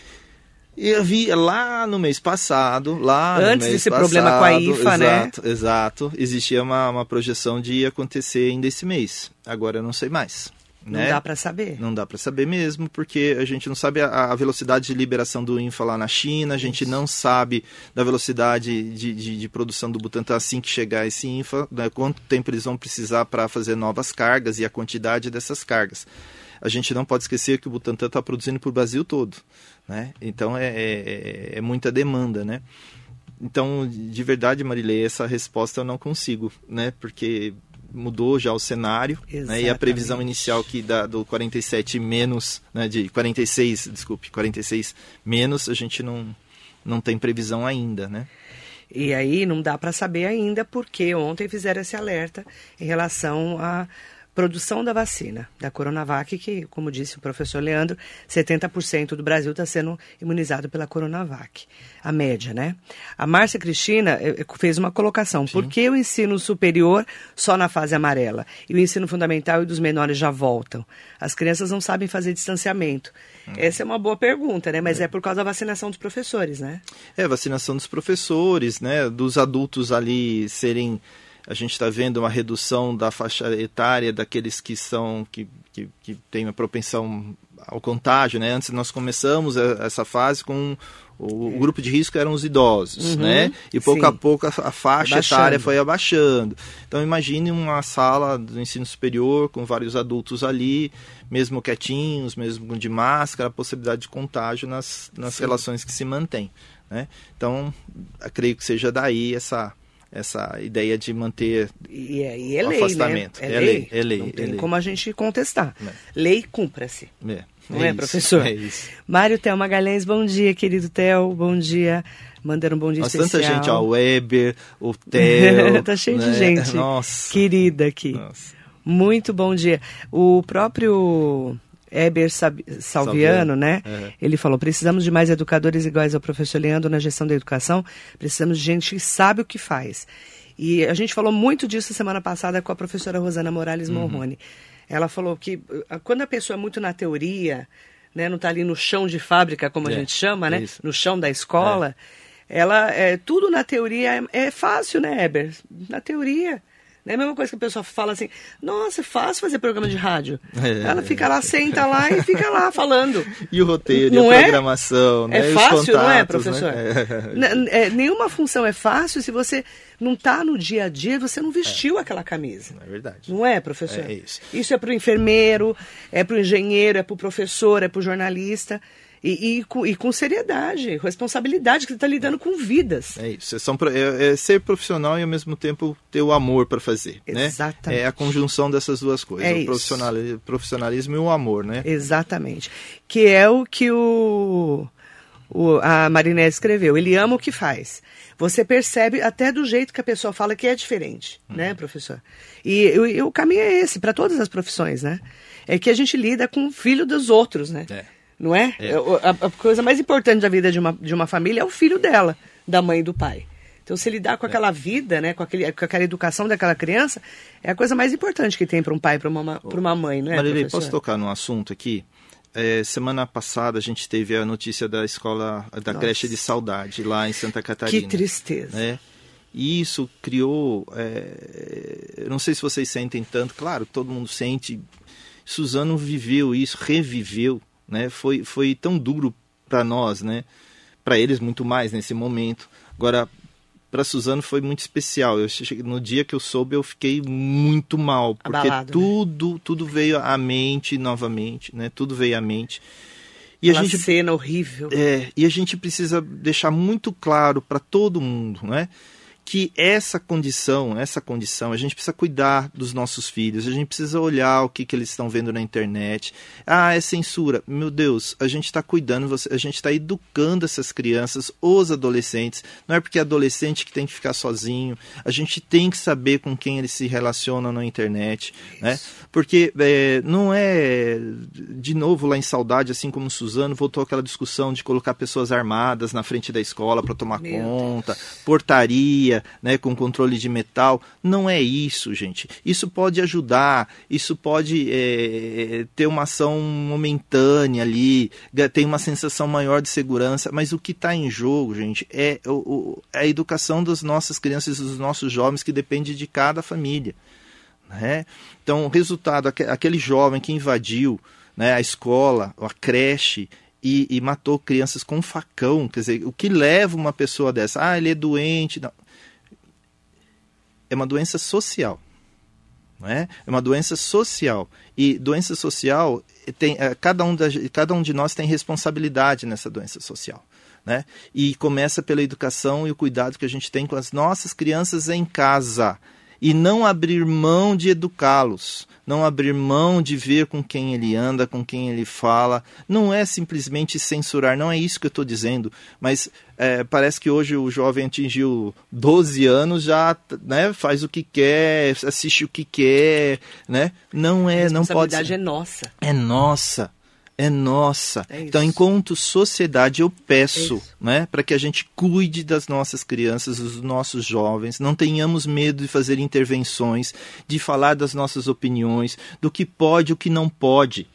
Eu vi lá no mês passado, lá Antes desse passado, problema com a IFA, exato, né? Exato, exato. Existia uma, uma projeção de acontecer ainda esse mês. Agora eu não sei mais. Não né? dá para saber. Não dá para saber mesmo, porque a gente não sabe a, a, velocidade de liberação do INFA lá na China, a gente Isso. não sabe da velocidade de, de, de, produção do Butantan assim que chegar esse INFA, né? quanto tempo eles vão precisar para fazer novas cargas e a quantidade dessas cargas. A gente não pode esquecer que o Butantan está produzindo para o Brasil todo, né? Então é, é, é muita demanda, né? Então, de verdade, Marilei, essa resposta eu não consigo, né? Porque mudou já o cenário, né, e a previsão inicial que dá do 47 menos, né, de 46, desculpe, 46 menos, a gente não, não tem previsão ainda, né? E aí não dá para saber ainda porque ontem fizeram esse alerta em relação a produção da vacina, da Coronavac, que, como disse o professor Leandro, 70% do Brasil está sendo imunizado pela Coronavac. A média, né? A Márcia Cristina eh, eh, fez uma colocação. Sim. Por que o ensino superior só na fase amarela? E o ensino fundamental e dos menores já voltam? As crianças não sabem fazer distanciamento. Hum. Essa é uma boa pergunta, né? Mas é. é por causa da vacinação dos professores, né? É, vacinação dos professores, né? Dos adultos ali serem a gente está vendo uma redução da faixa etária daqueles que são que, que, que têm uma propensão ao contágio, né? Antes nós começamos essa fase com o, o grupo de risco eram os idosos, uhum, né? E pouco sim. a pouco a, a faixa abaixando. etária foi abaixando. Então imagine uma sala do ensino superior com vários adultos ali, mesmo quietinhos, mesmo de máscara, a possibilidade de contágio nas, nas relações que se mantém. Né? Então, creio que seja daí essa essa ideia de manter e, é, e é lei, né? afastamento. Né? É, é, lei, é lei. Não é tem lei. como a gente contestar. É. Lei cumpra-se. É. Não é, é professor? É isso. Mário Theo Magalhães, bom dia, querido Theo, bom dia. Mandando um bom dia Nossa, especial. tanta gente, ó, o Weber, o Theo. tá cheio né? de gente. Nossa. Querida aqui. Nossa. Muito bom dia. O próprio Eber Salviano, Salviano, né? É. Ele falou: precisamos de mais educadores iguais ao professor Leandro na gestão da educação, precisamos de gente que sabe o que faz. E a gente falou muito disso semana passada com a professora Rosana Morales uhum. Morrone. Ela falou que ah, quando a pessoa é muito na teoria, né, não está ali no chão de fábrica, como é, a gente chama, né? Isso. No chão da escola, é. ela é tudo na teoria é, é fácil, né, Eber? Na teoria. É a mesma coisa que a pessoa fala assim, nossa, é fácil fazer programa de rádio. É. Ela fica lá, senta lá e fica lá falando. E o roteiro, não e a é? programação, né? É fácil, contatos, não é, professor? Né? É. nenhuma função é fácil se você não está no dia a dia, você não vestiu é. aquela camisa. É verdade. Não é, professor? É isso. Isso é para o enfermeiro, é para o engenheiro, é para o professor, é para o jornalista. E, e, com, e, com, seriedade, responsabilidade, que você está lidando com vidas. É isso. É, são, é, é, ser profissional e ao mesmo tempo ter o amor para fazer. Né? Exatamente. Né? É a conjunção dessas duas coisas, é o profissionalismo, profissionalismo, e o amor, né? Exatamente. Que é o que o, o, a Marinese escreveu, ele ama o que faz. Você percebe até do jeito que a pessoa fala que é diferente, uhum. né, professor? E, e, e, o caminho é esse, para todas as profissões, né? É que a gente lida com o filho dos outros, né? É. Não é? é. A, a, coisa mais importante da vida de uma, de uma família é o filho dela, da mãe e do pai. Então, se lidar com é. aquela vida, né, com, aquele, com aquela educação daquela criança, é a coisa mais importante que tem para um pai, para uma, uma mãe, não é? Marilei, posso tocar num assunto aqui? É, semana passada a gente teve a notícia da escola, da Nossa. creche de saudade lá em Santa Catarina. Que tristeza. Né? E isso criou. É, não sei se vocês sentem tanto, claro, todo mundo sente. Suzano viveu isso, reviveu, né? Foi, foi tão duro para nós, né? Para eles muito mais nesse momento. Agora, para Suzano foi muito especial. Eu cheguei, no dia que eu soube, eu fiquei muito mal, porque Abalado, né? tudo, né? tudo veio à mente novamente, né? Tudo veio à mente. E Uma a gente cena horrível. É, e a gente precisa deixar muito claro para todo mundo, né? Que essa condição, essa condição, a gente precisa cuidar dos nossos filhos, a gente precisa olhar o que, que eles estão vendo na internet. Ah, é censura. Meu Deus, a gente está cuidando, a gente está educando essas crianças, os adolescentes. Não é porque é adolescente que tem que ficar sozinho. A gente tem que saber com quem eles se relacionam na internet, né? Porque é, não é, de novo, lá em Saudade, assim como Suzano, voltou aquela discussão de colocar pessoas armadas na frente da escola para tomar Meu conta, Deus. portaria né, com controle de metal. Não é isso, gente. Isso pode ajudar, isso pode é, ter uma ação momentânea ali, tem uma sensação maior de segurança, mas o que está em jogo, gente, é o, a educação das nossas crianças e dos nossos jovens que depende de cada família. Né? Então, o resultado, aquele jovem que invadiu né, a escola, a creche, e, e, matou crianças com um facão. Quer dizer, o que leva uma pessoa dessa? Ah, ele é doente. Não é uma doença social. Não é? uma doença social. E doença social, tem, é, cada, um da, cada um de nós tem responsabilidade nessa doença social. Né? E começa pela educação e o cuidado que a gente tem com as nossas crianças em casa e não abrir mão de educá-los, não abrir mão de ver com quem ele anda, com quem ele fala. Não é simplesmente censurar, não é isso que eu estou dizendo, mas é, parece que hoje o jovem atingiu 12 anos, já né, faz o que quer, assiste o que quer, né? Não é, não pode. A responsabilidade é nossa. É nossa é nossa. É então, enquanto sociedade, eu peço é né, para que a gente cuide das nossas crianças, dos nossos jovens, não tenhamos medo de fazer intervenções, de falar das nossas opiniões, do que pode e o que não pode.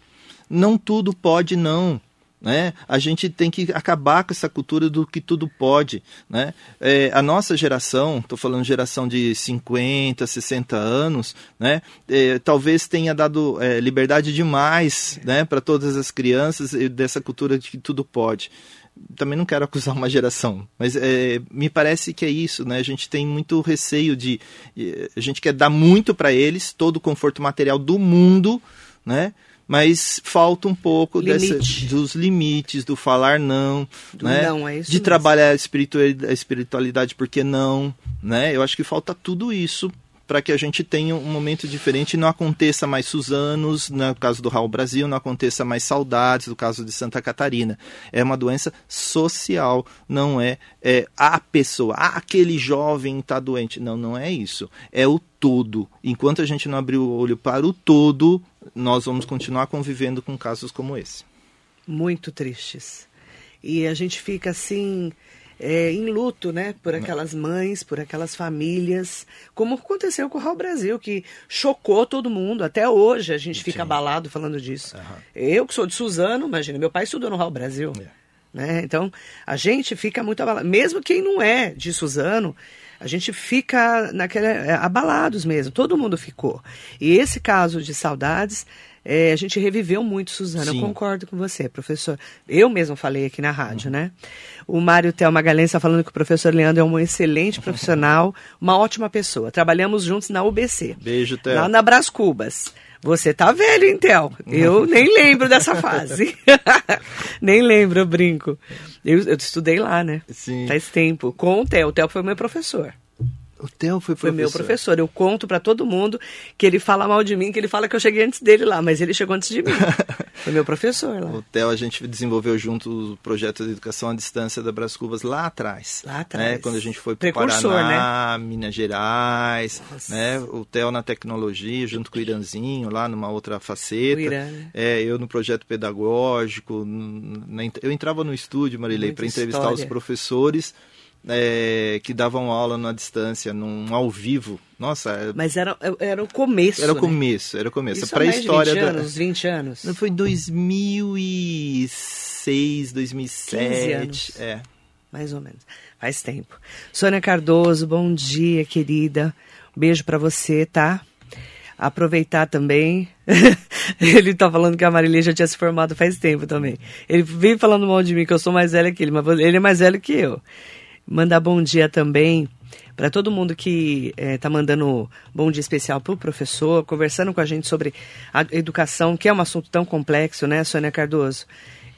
Não tudo pode, não. Né? A gente tem que acabar com essa cultura do que tudo pode. Né? É, a nossa geração, estou falando geração de 50, 60 anos, né? É, talvez tenha dado é, liberdade demais né? para todas as crianças dessa cultura de que tudo pode também não quero acusar uma geração, mas é, me parece que é isso, né? A gente tem muito receio de, a gente quer dar muito para eles, todo o conforto material do mundo, né? Mas falta um pouco dessa, dos limites, do falar não, do né? Não, é de mesmo. trabalhar a espiritualidade, a espiritualidade porque não, né? Eu acho que falta tudo isso para que a gente tenha um momento diferente e não aconteça mais Suzanos, no caso do Raul Brasil, não aconteça mais saudades, no caso de Santa Catarina. É uma doença social, não é, é a pessoa, ah, aquele jovem está doente. Não, não é isso. É o todo. Enquanto a gente não abrir o olho para o todo, nós vamos continuar convivendo com casos como esse. Muito tristes. E a gente fica assim. É, em luto, né, por aquelas mães, por aquelas famílias, como aconteceu com o Raul Brasil, que chocou todo mundo. Até hoje a gente fica Sim. abalado falando disso. Uhum. Eu que sou de Suzano, imagina, meu pai estudou no Raul Brasil. É. Né? Então, a gente fica muito abalado. Mesmo quem não é de Suzano, a gente fica naquela, é, abalados mesmo, todo mundo ficou. E esse caso de saudades, é, a gente reviveu muito, Suzana. Sim. Eu concordo com você, professor. Eu mesmo falei aqui na rádio, uhum. né? O Mário Tel Magalhães está falando que o professor Leandro é um excelente profissional, uma ótima pessoa. Trabalhamos juntos na UBC. Beijo, Tel. Lá na Brás Cubas. Você tá velho, então. Eu nem lembro dessa fase. nem lembro, eu brinco. Eu, eu, estudei lá, né? Sim. Faz tempo. Com o Theo. O Theo foi meu professor. O Theo foi professor. Foi meu professor. Eu conto para todo mundo que ele fala mal de mim, que ele fala que eu cheguei antes dele lá, mas ele chegou antes de mim. foi meu professor lá. O Theo, a gente desenvolveu junto o projeto de educação à distância da Brás Cubas lá atrás. Lá atrás. Né? Quando a gente foi para Paraná, né? Minas Gerais, Nossa. né? O Theo na tecnologia, junto com o Iranzinho, lá numa outra faceta. O Irã, né? É, eu no projeto pedagógico. Eu entrava no estúdio, Marilei, para entrevistar os professores é, que davam aula na distância, num ao vivo. Nossa. É Mas era, era o começo. Era o né? começo, era o começo. Isso a história 20 anos, da... 20 anos. Não, foi em 2006, 2007. 15 anos. É. Mais ou menos. Faz tempo. Sônia Cardoso, bom dia, querida. Um beijo para você, tá? aproveitar também. ele tá falando que a Marília já tinha se formado faz tempo também. Ele vive falando mal de mim, que eu sou mais velha que ele, mas ele é mais velho que eu. Mandar bom dia também para todo mundo que está eh, mandando bom dia especial para o professor, conversando com a gente sobre a educação, que é um assunto tão complexo, né, Sônia Cardoso?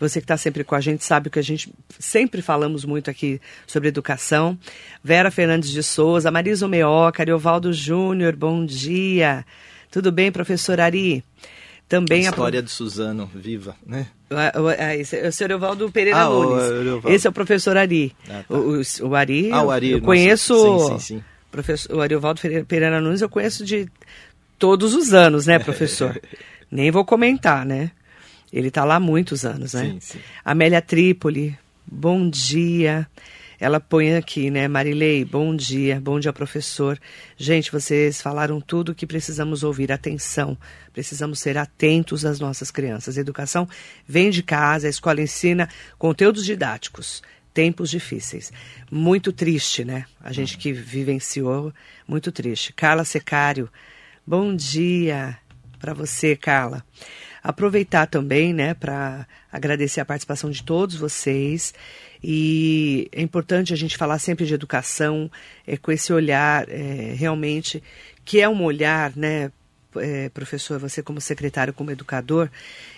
Você que está sempre com a gente sabe que a gente sempre falamos muito aqui sobre educação. Vera Fernandes de Souza, Marisa Meoca, Ariovaldo Júnior, bom dia. Tudo bem, professor Ari? Também a história a... de Suzano, viva, né? esse é o senhor Evaldo Pereira ah, Nunes. Esse é o professor Ari. Ah, tá. o, o, o, Ari, ah, o Ari, eu, conheço. Sim, sim, sim. Professor, o Ariovaldo Pereira Nunes eu conheço de todos os anos, né, professor? Nem vou comentar, né? Ele está lá há muitos anos, né? Sim, sim. Amélia Trípoli, bom dia. Ela põe aqui, né, Marilei, bom dia, bom dia, professor. Gente, vocês falaram tudo que precisamos ouvir. Atenção, precisamos ser atentos às nossas crianças. A educação vem de casa, a escola ensina conteúdos didáticos. Tempos difíceis. Muito triste, né? A gente que vivenciou, muito triste. Carla Secário, bom dia para você, Carla. Aproveitar também, né, para agradecer a participação de todos vocês. E é importante a gente falar sempre de educação, é, com esse olhar é, realmente, que é um olhar, né, é, professor, você como secretário, como educador,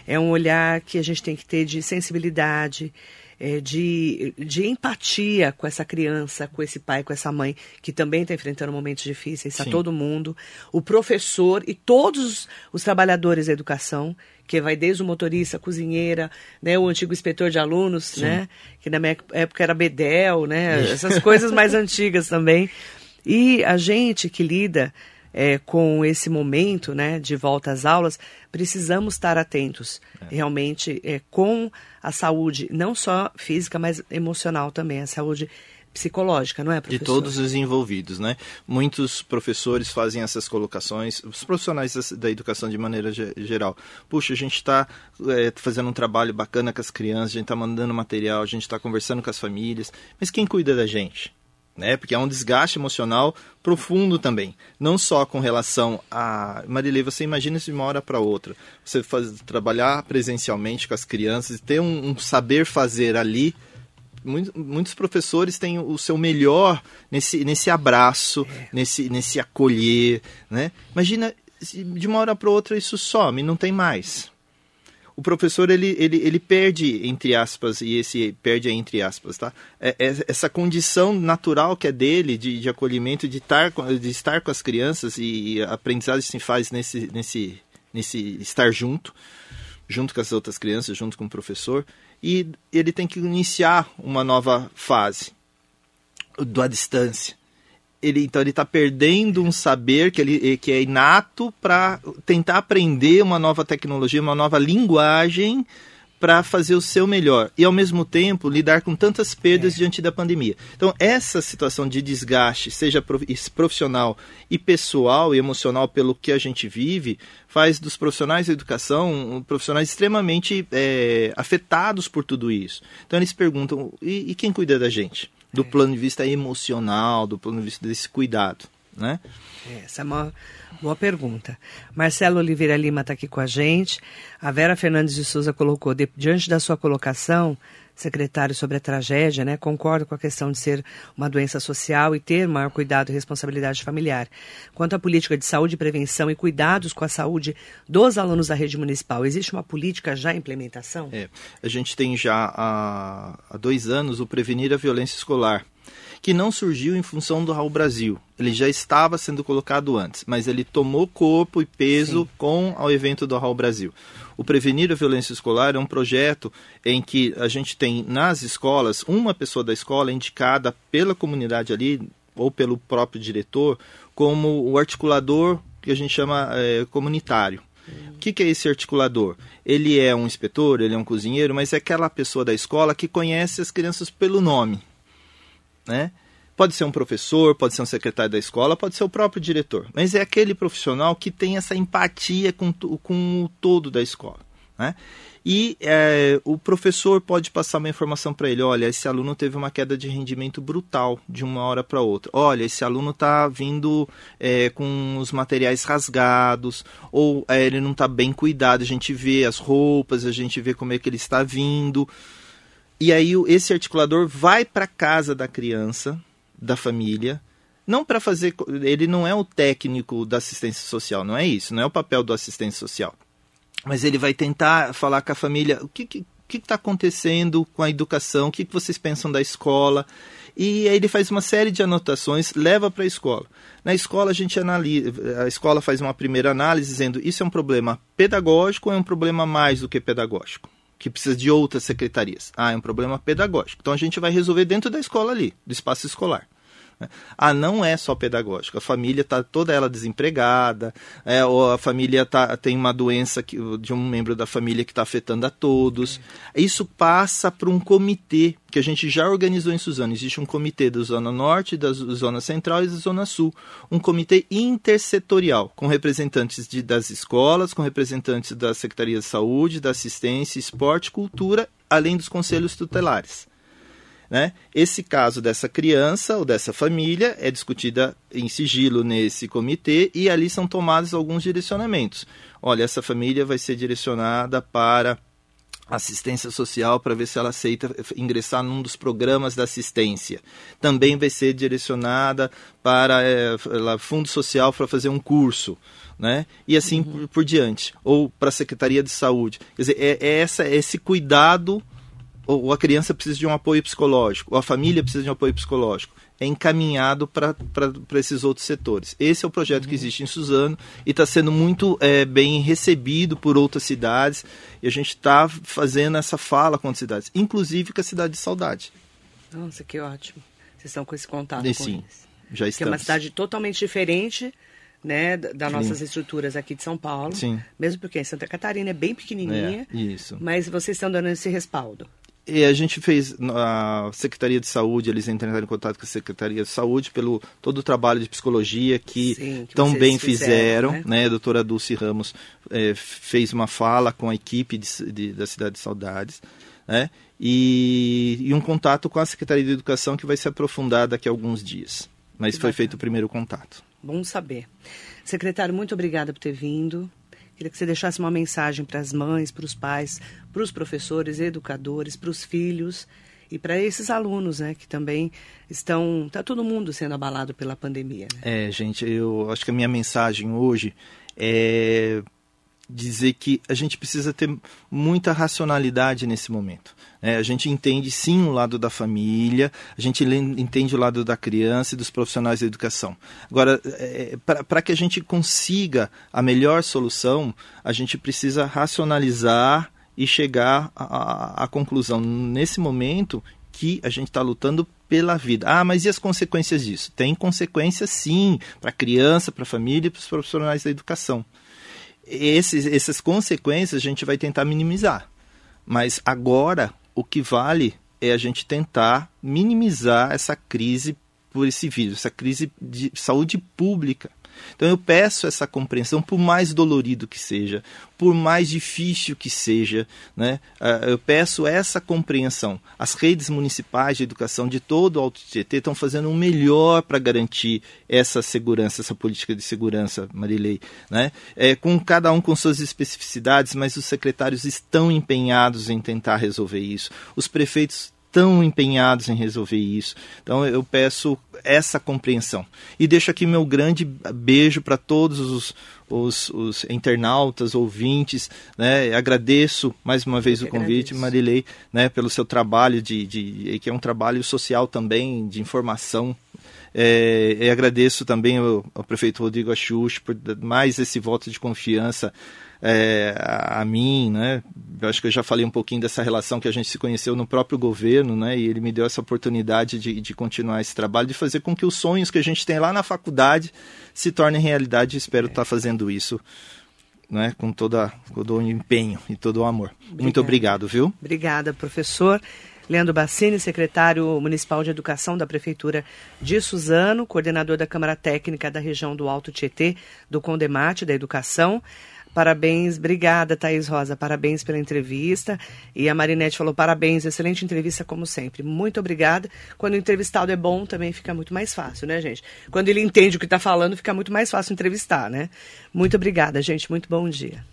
é um olhar que a gente tem que ter de sensibilidade, é, de, de empatia com essa criança, com esse pai, com essa mãe, que também está enfrentando momentos difíceis, está todo mundo, o professor e todos os trabalhadores da educação, que vai desde o motorista, a cozinheira, né, o antigo inspetor de alunos, Sim. né, que na minha época era Bedel, né, essas coisas mais antigas também. E a gente que lida é, com esse momento né, de volta às aulas, precisamos estar atentos é. realmente é, com a saúde, não só física, mas emocional também, a saúde psicológica, não é, professor? De todos os envolvidos, né? Muitos professores fazem essas colocações, os profissionais da educação de maneira geral. Puxa, a gente está é, fazendo um trabalho bacana com as crianças, a gente está mandando material, a gente está conversando com as famílias, mas quem cuida da gente? Né? Porque é um desgaste emocional profundo também, não só com relação a Marilei, você imagina de uma hora para outra, você faz, trabalhar presencialmente com as crianças e ter um, um saber fazer ali. Muitos, muitos professores têm o seu melhor nesse, nesse abraço, é. nesse, nesse acolher, né? Imagina de uma hora para outra isso some, não tem mais o professor ele, ele, ele perde, entre aspas, e esse perde entre aspas, tá? É, é, essa condição natural que é dele de, de acolhimento, de estar, de estar com as crianças e, e a aprendizagem se faz nesse, nesse, nesse estar junto, junto com as outras crianças, junto com o professor, e ele tem que iniciar uma nova fase à distância ele então ele está perdendo um saber que ele que é inato para tentar aprender uma nova tecnologia, uma nova linguagem para fazer o seu melhor e ao mesmo tempo lidar com tantas perdas é. diante da pandemia. Então essa situação de desgaste, seja profissional e pessoal e emocional pelo que a gente vive, faz dos profissionais da educação profissionais extremamente é, afetados por tudo isso. Então eles perguntam e, e quem cuida da gente? Do é. plano de vista emocional, do plano de vista desse cuidado, né? É, essa é uma boa pergunta. Marcelo Oliveira Lima está aqui com a gente. A Vera Fernandes de Souza colocou, de, diante da sua colocação, secretário, sobre a tragédia, né? Concordo com a questão de ser uma doença social e ter maior cuidado e responsabilidade familiar. Quanto à política de saúde, prevenção e cuidados com a saúde dos alunos da rede municipal, existe uma política já em implementação? É, a gente tem já há, há dois anos o Prevenir a Violência Escolar que não surgiu em função do Raul Brasil. Ele já estava sendo colocado antes, mas ele tomou corpo e peso Sim. com o evento do Raul Brasil. O Prevenir a Violência Escolar é um projeto em que a gente tem nas escolas uma pessoa da escola indicada pela comunidade ali ou pelo próprio diretor como o articulador que a gente chama é, comunitário. O que, que, é esse articulador? Ele é um inspetor, ele é um cozinheiro, mas é aquela pessoa da escola que conhece as crianças pelo nome. Né? Pode ser um professor, pode ser um secretário da escola, pode ser o próprio diretor. Mas é aquele profissional que tem essa empatia com, com o todo da escola. Né? E é, o professor pode passar uma informação para ele: olha, esse aluno teve uma queda de rendimento brutal de uma hora para outra. Olha, esse aluno está vindo é, com os materiais rasgados, ou é, ele não está bem cuidado. A gente vê as roupas, a gente vê como é que ele está vindo. E aí esse articulador vai para casa da criança, da família, não para fazer. Ele não é o técnico da assistência social, não é isso, não é o papel do assistente social. Mas ele vai tentar falar com a família o que, está acontecendo com a educação, o que, que vocês pensam da escola. E aí ele faz uma série de anotações, leva para a escola. Na escola a gente analisa, a escola faz uma primeira análise dizendo isso é um problema pedagógico ou é um problema mais do que pedagógico? Que precisa de outras secretarias. Ah, é um problema pedagógico. Então a gente vai resolver dentro da escola ali, do espaço escolar. Ah, não é só pedagógico. A família está toda ela desempregada, é, ou a família tá, tem uma doença que, de um membro da família que está afetando a todos. Isso passa para um comitê que a gente já organizou em Suzano. Existe um comitê da Zona Norte, da Zona Central e da Zona Sul. Um comitê intersetorial, com representantes de, das escolas, com representantes da Secretaria de Saúde, da Assistência, Esporte Cultura, além dos conselhos tutelares. Né? Esse caso dessa criança ou dessa família é discutida em sigilo nesse comitê e ali são tomados alguns direcionamentos. Olha, essa família vai ser direcionada para assistência social para ver se ela aceita ingressar num dos programas da assistência. Também vai ser direcionada para é, fundo social para fazer um curso. Né? E assim uhum. por, por, diante. Ou para a Secretaria de Saúde. Quer dizer, é, é essa, esse cuidado ou a criança precisa de um apoio psicológico, ou a família precisa de um apoio psicológico. É encaminhado para esses outros setores. Esse é o projeto uhum. que existe em Suzano e está sendo muito é, bem recebido por outras cidades. E a gente está fazendo essa fala com as cidades, inclusive com a cidade de Saudade. Nossa, que ótimo. Vocês estão com esse contato e, com sim, eles. já estamos. Que é uma cidade totalmente diferente né, das nossas estruturas aqui de São Paulo. Sim. Mesmo porque em Santa Catarina é bem pequenininha. É, isso. Mas vocês estão dando esse respaldo. E a gente fez, a Secretaria de Saúde, eles entraram em contato com a Secretaria de Saúde pelo todo o trabalho de psicologia que, Sim, que tão bem fizeram. fizeram né? né? A doutora Dulce Ramos é, fez uma fala com a equipe de, de, da Cidade de Saudades. Né? E, e, um contato com a Secretaria de Educação que vai se aprofundar daqui a alguns dias. Mas que foi bacana. feito o primeiro contato. Bom saber. Secretário, muito obrigada por ter vindo. Queria que você deixasse uma mensagem para as mães, para os pais, para os professores, educadores, para os filhos e para esses alunos, né, que também estão, está todo mundo sendo abalado pela pandemia. Né? É, gente, eu acho que a minha mensagem hoje é dizer que a gente precisa ter muita racionalidade nesse momento. É, a gente entende sim o lado da família, a gente entende o lado da criança e dos profissionais da educação. Agora, é, para que a gente consiga a melhor solução, a gente precisa racionalizar e chegar à conclusão, nesse momento, que a gente está lutando pela vida. Ah, mas e as consequências disso? Tem consequências sim para a criança, para a família e para os profissionais da educação. Esses, essas consequências a gente vai tentar minimizar. Mas agora o que vale é a gente tentar minimizar essa crise por esse vírus, essa crise de saúde pública. Então eu peço essa compreensão, por mais dolorido que seja, por mais difícil que seja, né? Ah, eu peço essa compreensão. As redes municipais de educação de todo o Alto Tietê estão fazendo o melhor para garantir essa segurança, essa política de segurança, Marilei. Né? É, com cada um com suas especificidades, mas os secretários estão empenhados em tentar resolver isso. Os prefeitos estão empenhados em resolver isso. Então eu peço essa compreensão. E deixo aqui meu grande beijo para todos os, os, os, internautas, ouvintes. Né? Agradeço mais uma vez o convite, agradeço. Marilei, né, pelo seu trabalho, de, de, que é um trabalho social também, de informação. É, e agradeço também ao, ao prefeito Rodrigo Axux por mais esse voto de confiança é, a, a, mim, né? Eu acho que eu já falei um pouquinho dessa relação que a gente se conheceu no próprio governo, né? E ele me deu essa oportunidade de, de continuar esse trabalho, de fazer com que os sonhos que a gente tem lá na faculdade se tornem realidade. Espero estar fazendo isso né, com, toda, todo o empenho e todo o amor. Obrigada. Muito obrigado, viu? Obrigada, professor. Leandro Bassini, secretário municipal de educação da Prefeitura de Suzano, coordenador da Câmara Técnica da região do Alto Tietê, do Condemate da Educação. Parabéns, obrigada, Thaís Rosa. Parabéns pela entrevista. E a Marinete falou: parabéns, excelente entrevista, como sempre. Muito obrigada. Quando o entrevistado é bom, também fica muito mais fácil, né, gente? Quando ele entende o que está falando, fica muito mais fácil entrevistar, né? Muito obrigada, gente. Muito bom dia.